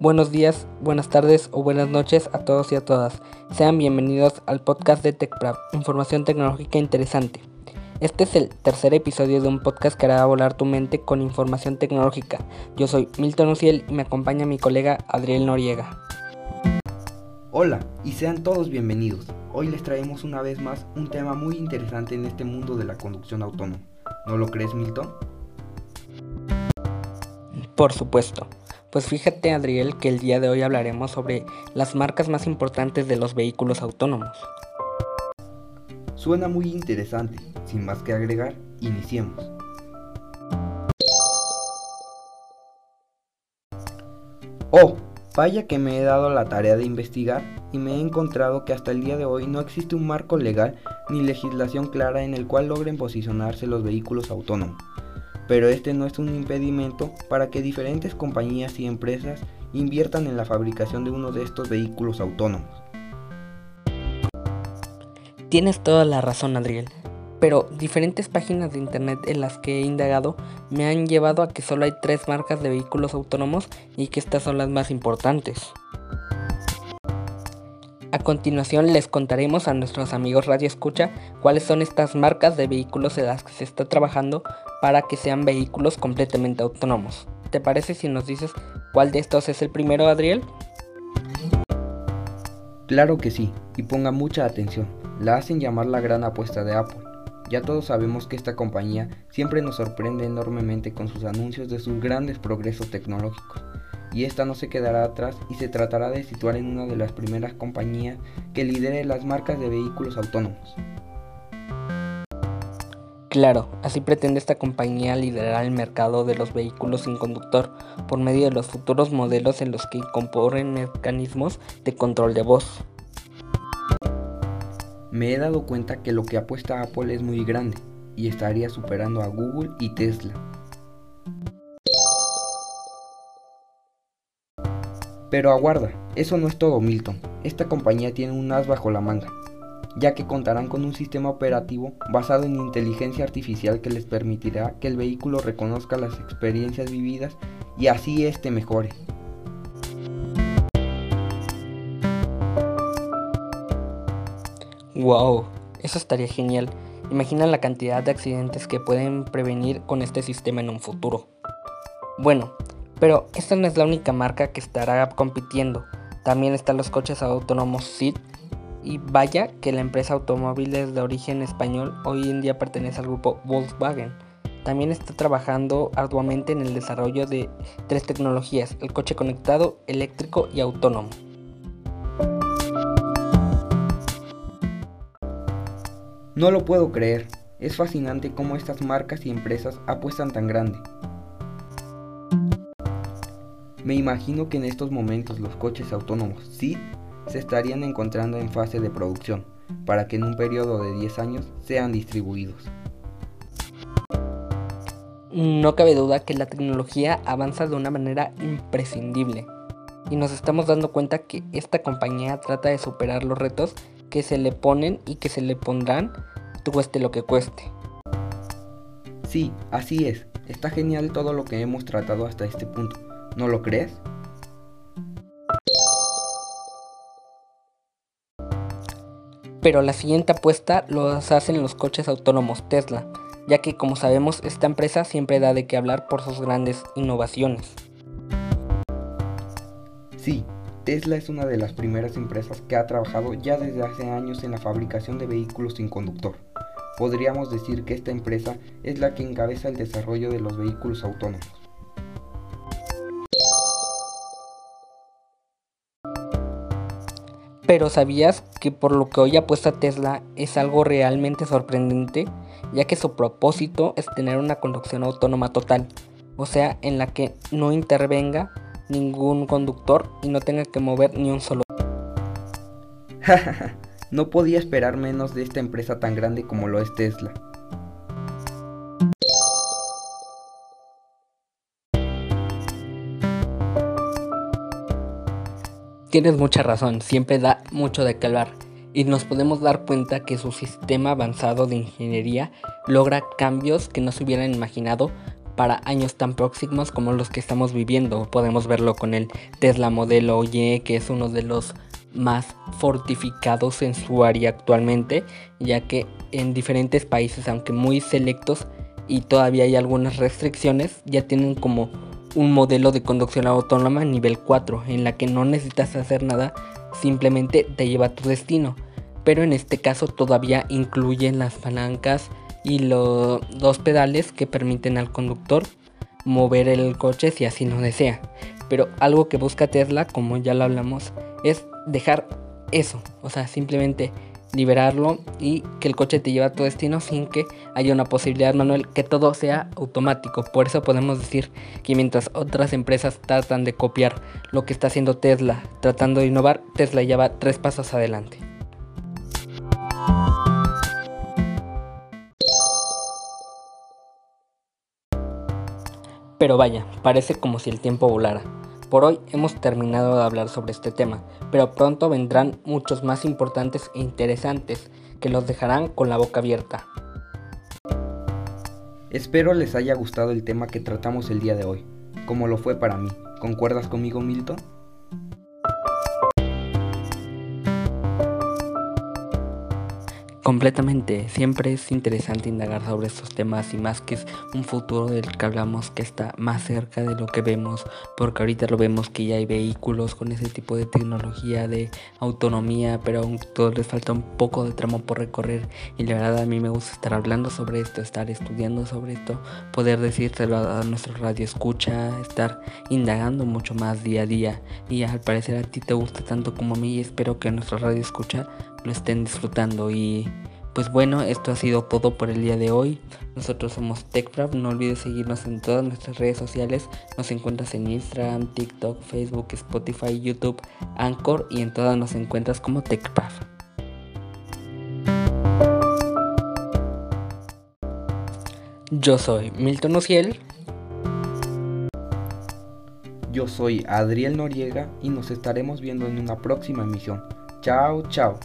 Buenos días, buenas tardes o buenas noches a todos y a todas. Sean bienvenidos al podcast de TechPrap, información tecnológica interesante. Este es el tercer episodio de un podcast que hará volar tu mente con información tecnológica. Yo soy Milton Uciel y me acompaña mi colega Adriel Noriega. Hola y sean todos bienvenidos. Hoy les traemos una vez más un tema muy interesante en este mundo de la conducción autónoma. ¿No lo crees, Milton? Por supuesto. Pues fíjate Adriel que el día de hoy hablaremos sobre las marcas más importantes de los vehículos autónomos. Suena muy interesante. Sin más que agregar, iniciemos. Oh, vaya que me he dado la tarea de investigar y me he encontrado que hasta el día de hoy no existe un marco legal ni legislación clara en el cual logren posicionarse los vehículos autónomos pero este no es un impedimento para que diferentes compañías y empresas inviertan en la fabricación de uno de estos vehículos autónomos. Tienes toda la razón, Adriel. Pero diferentes páginas de internet en las que he indagado me han llevado a que solo hay tres marcas de vehículos autónomos y que estas son las más importantes. A continuación les contaremos a nuestros amigos Radio Escucha cuáles son estas marcas de vehículos en las que se está trabajando para que sean vehículos completamente autónomos. ¿Te parece si nos dices cuál de estos es el primero, Adriel? Claro que sí, y ponga mucha atención. La hacen llamar la gran apuesta de Apple. Ya todos sabemos que esta compañía siempre nos sorprende enormemente con sus anuncios de sus grandes progresos tecnológicos y esta no se quedará atrás y se tratará de situar en una de las primeras compañías que lidere las marcas de vehículos autónomos. Claro, así pretende esta compañía liderar el mercado de los vehículos sin conductor por medio de los futuros modelos en los que incorporen mecanismos de control de voz. Me he dado cuenta que lo que apuesta Apple es muy grande y estaría superando a Google y Tesla. Pero aguarda, eso no es todo Milton. Esta compañía tiene un as bajo la manga, ya que contarán con un sistema operativo basado en inteligencia artificial que les permitirá que el vehículo reconozca las experiencias vividas y así éste mejore. Wow, eso estaría genial. Imagina la cantidad de accidentes que pueden prevenir con este sistema en un futuro. Bueno, pero esta no es la única marca que estará compitiendo. También están los coches autónomos SID. Y vaya que la empresa automóviles de origen español hoy en día pertenece al grupo Volkswagen. También está trabajando arduamente en el desarrollo de tres tecnologías, el coche conectado, eléctrico y autónomo. No lo puedo creer, es fascinante cómo estas marcas y empresas apuestan tan grande. Me imagino que en estos momentos los coches autónomos SID se estarían encontrando en fase de producción para que en un periodo de 10 años sean distribuidos. No cabe duda que la tecnología avanza de una manera imprescindible y nos estamos dando cuenta que esta compañía trata de superar los retos que se le ponen y que se le pondrán cueste lo que cueste. Sí, así es. Está genial todo lo que hemos tratado hasta este punto. ¿No lo crees? Pero la siguiente apuesta los hacen los coches autónomos Tesla, ya que como sabemos esta empresa siempre da de qué hablar por sus grandes innovaciones. Sí, Tesla es una de las primeras empresas que ha trabajado ya desde hace años en la fabricación de vehículos sin conductor. Podríamos decir que esta empresa es la que encabeza el desarrollo de los vehículos autónomos. Pero ¿sabías que por lo que hoy apuesta Tesla es algo realmente sorprendente? Ya que su propósito es tener una conducción autónoma total, o sea, en la que no intervenga ningún conductor y no tenga que mover ni un solo. no podía esperar menos de esta empresa tan grande como lo es Tesla. Tienes mucha razón, siempre da mucho de hablar y nos podemos dar cuenta que su sistema avanzado de ingeniería logra cambios que no se hubieran imaginado para años tan próximos como los que estamos viviendo. Podemos verlo con el Tesla modelo Y, que es uno de los más fortificados en su área actualmente, ya que en diferentes países, aunque muy selectos y todavía hay algunas restricciones, ya tienen como un modelo de conducción autónoma nivel 4, en la que no necesitas hacer nada, simplemente te lleva a tu destino. Pero en este caso todavía incluyen las palancas y los dos pedales que permiten al conductor mover el coche si así no desea. Pero algo que busca Tesla, como ya lo hablamos, es dejar eso, o sea, simplemente liberarlo y que el coche te lleve a tu destino sin que haya una posibilidad manual que todo sea automático. Por eso podemos decir que mientras otras empresas tratan de copiar lo que está haciendo Tesla, tratando de innovar, Tesla ya va tres pasos adelante. Pero vaya, parece como si el tiempo volara. Por hoy hemos terminado de hablar sobre este tema, pero pronto vendrán muchos más importantes e interesantes que los dejarán con la boca abierta. Espero les haya gustado el tema que tratamos el día de hoy, como lo fue para mí. ¿Concuerdas conmigo, Milton? Completamente, siempre es interesante indagar sobre estos temas y más que es un futuro del que hablamos que está más cerca de lo que vemos, porque ahorita lo vemos que ya hay vehículos con ese tipo de tecnología de autonomía, pero aún todo les falta un poco de tramo por recorrer. Y la verdad a mí me gusta estar hablando sobre esto, estar estudiando sobre esto, poder decírselo a nuestro radio escucha, estar indagando mucho más día a día. Y al parecer a ti te gusta tanto como a mí y espero que nuestro radio escucha estén disfrutando y pues bueno, esto ha sido todo por el día de hoy. Nosotros somos TechCraft. No olvides seguirnos en todas nuestras redes sociales. Nos encuentras en Instagram, TikTok, Facebook, Spotify, YouTube, Anchor y en todas nos encuentras como TechCraft. Yo soy Milton Ociel. Yo soy Adriel Noriega y nos estaremos viendo en una próxima emisión. Chao, chao.